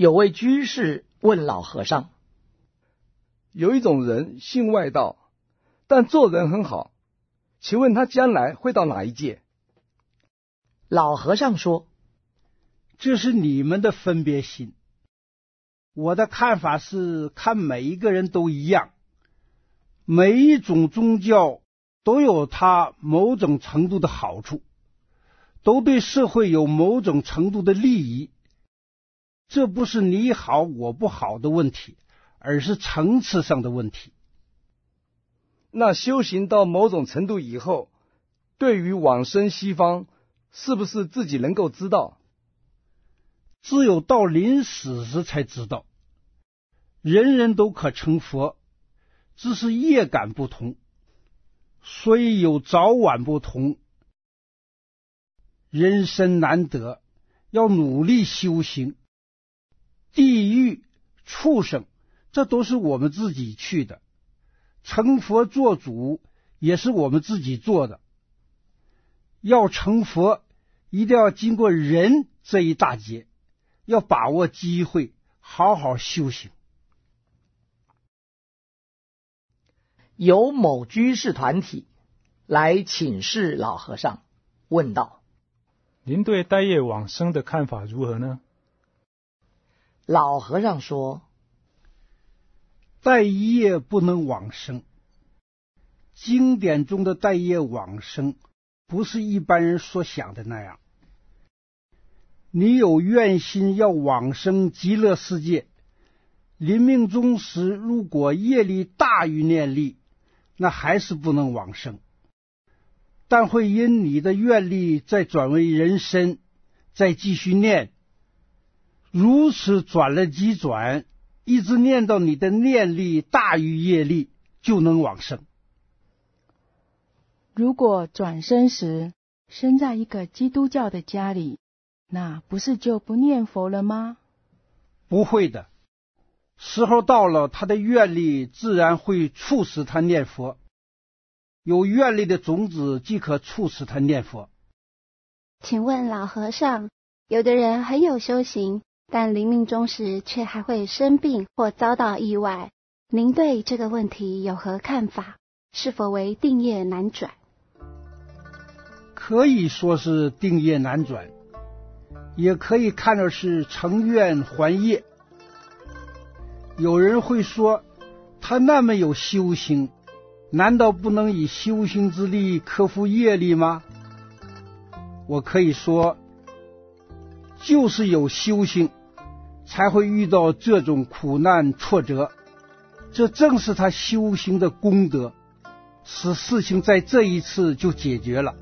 有位居士问老和尚：“有一种人信外道，但做人很好，请问他将来会到哪一界？”老和尚说：“这是你们的分别心。我的看法是，看每一个人都一样，每一种宗教都有它某种程度的好处，都对社会有某种程度的利益。”这不是你好我不好的问题，而是层次上的问题。那修行到某种程度以后，对于往生西方，是不是自己能够知道？只有到临死时才知道。人人都可成佛，只是业感不同，所以有早晚不同。人生难得，要努力修行。地狱、畜生，这都是我们自己去的；成佛做主，也是我们自己做的。要成佛，一定要经过人这一大劫，要把握机会，好好修行。有某居士团体来请示老和尚，问道：“您对待业往生的看法如何呢？”老和尚说：“带业不能往生。经典中的带业往生，不是一般人所想的那样。你有愿心要往生极乐世界，临命终时如果业力大于念力，那还是不能往生。但会因你的愿力再转为人身，再继续念。”如此转了几转，一直念到你的念力大于业力，就能往生。如果转生时生在一个基督教的家里，那不是就不念佛了吗？不会的，时候到了，他的愿力自然会促使他念佛。有愿力的种子即可促使他念佛。请问老和尚，有的人很有修行。但临命终时却还会生病或遭到意外，您对这个问题有何看法？是否为定业难转？可以说是定业难转，也可以看作是成愿还业。有人会说，他那么有修行，难道不能以修行之力克服业力吗？我可以说，就是有修行。才会遇到这种苦难挫折，这正是他修行的功德，使事情在这一次就解决了。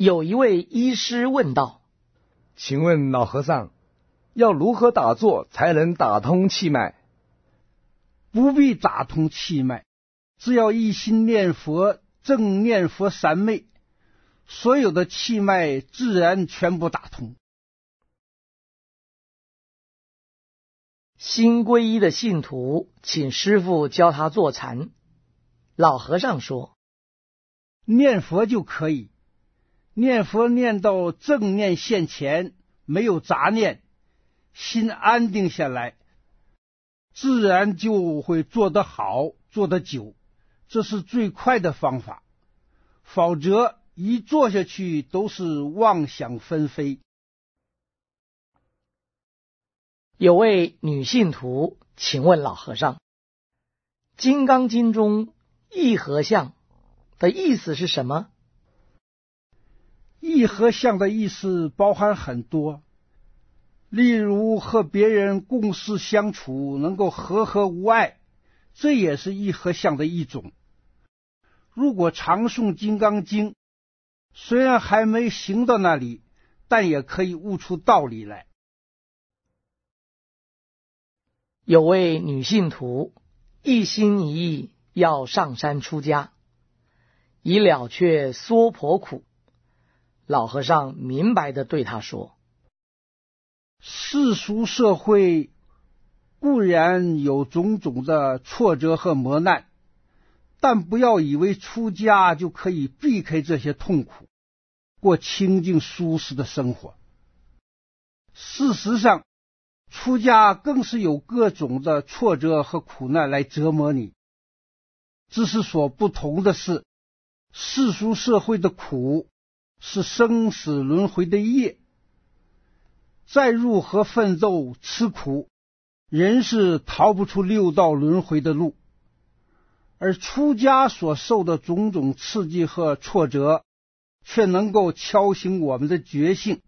有一位医师问道：“请问老和尚，要如何打坐才能打通气脉？”不必打通气脉，只要一心念佛，正念佛三昧，所有的气脉自然全部打通。新皈依的信徒请师傅教他坐禅，老和尚说：“念佛就可以。”念佛念到正念现前，没有杂念，心安定下来，自然就会做得好，做得久，这是最快的方法。否则一坐下去都是妄想纷飞。有位女信徒请问老和尚，《金刚经》中“一合相”的意思是什么？一和相的意思包含很多，例如和别人共事相处能够和和无碍，这也是一和相的一种。如果常诵《金刚经》，虽然还没行到那里，但也可以悟出道理来。有位女信徒一心一意要上山出家，以了却娑婆苦。老和尚明白的对他说：“世俗社会固然有种种的挫折和磨难。”但不要以为出家就可以避开这些痛苦，过清静舒适的生活。事实上，出家更是有各种的挫折和苦难来折磨你。只是所不同的是，世俗社会的苦是生死轮回的业，再如何奋斗吃苦，仍是逃不出六道轮回的路。而出家所受的种种刺激和挫折，却能够敲醒我们的觉性，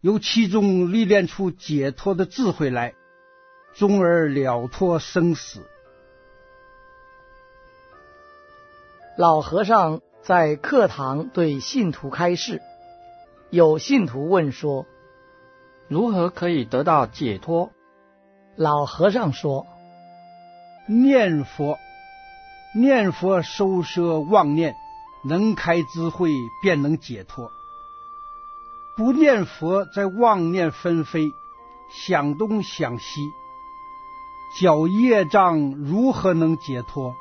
由其中历练出解脱的智慧来，终而了脱生死。老和尚在课堂对信徒开示，有信徒问说：“如何可以得到解脱？”老和尚说：“念佛。”念佛收摄妄念，能开智慧，便能解脱。不念佛，在妄念纷飞，想东想西，搅业障，如何能解脱？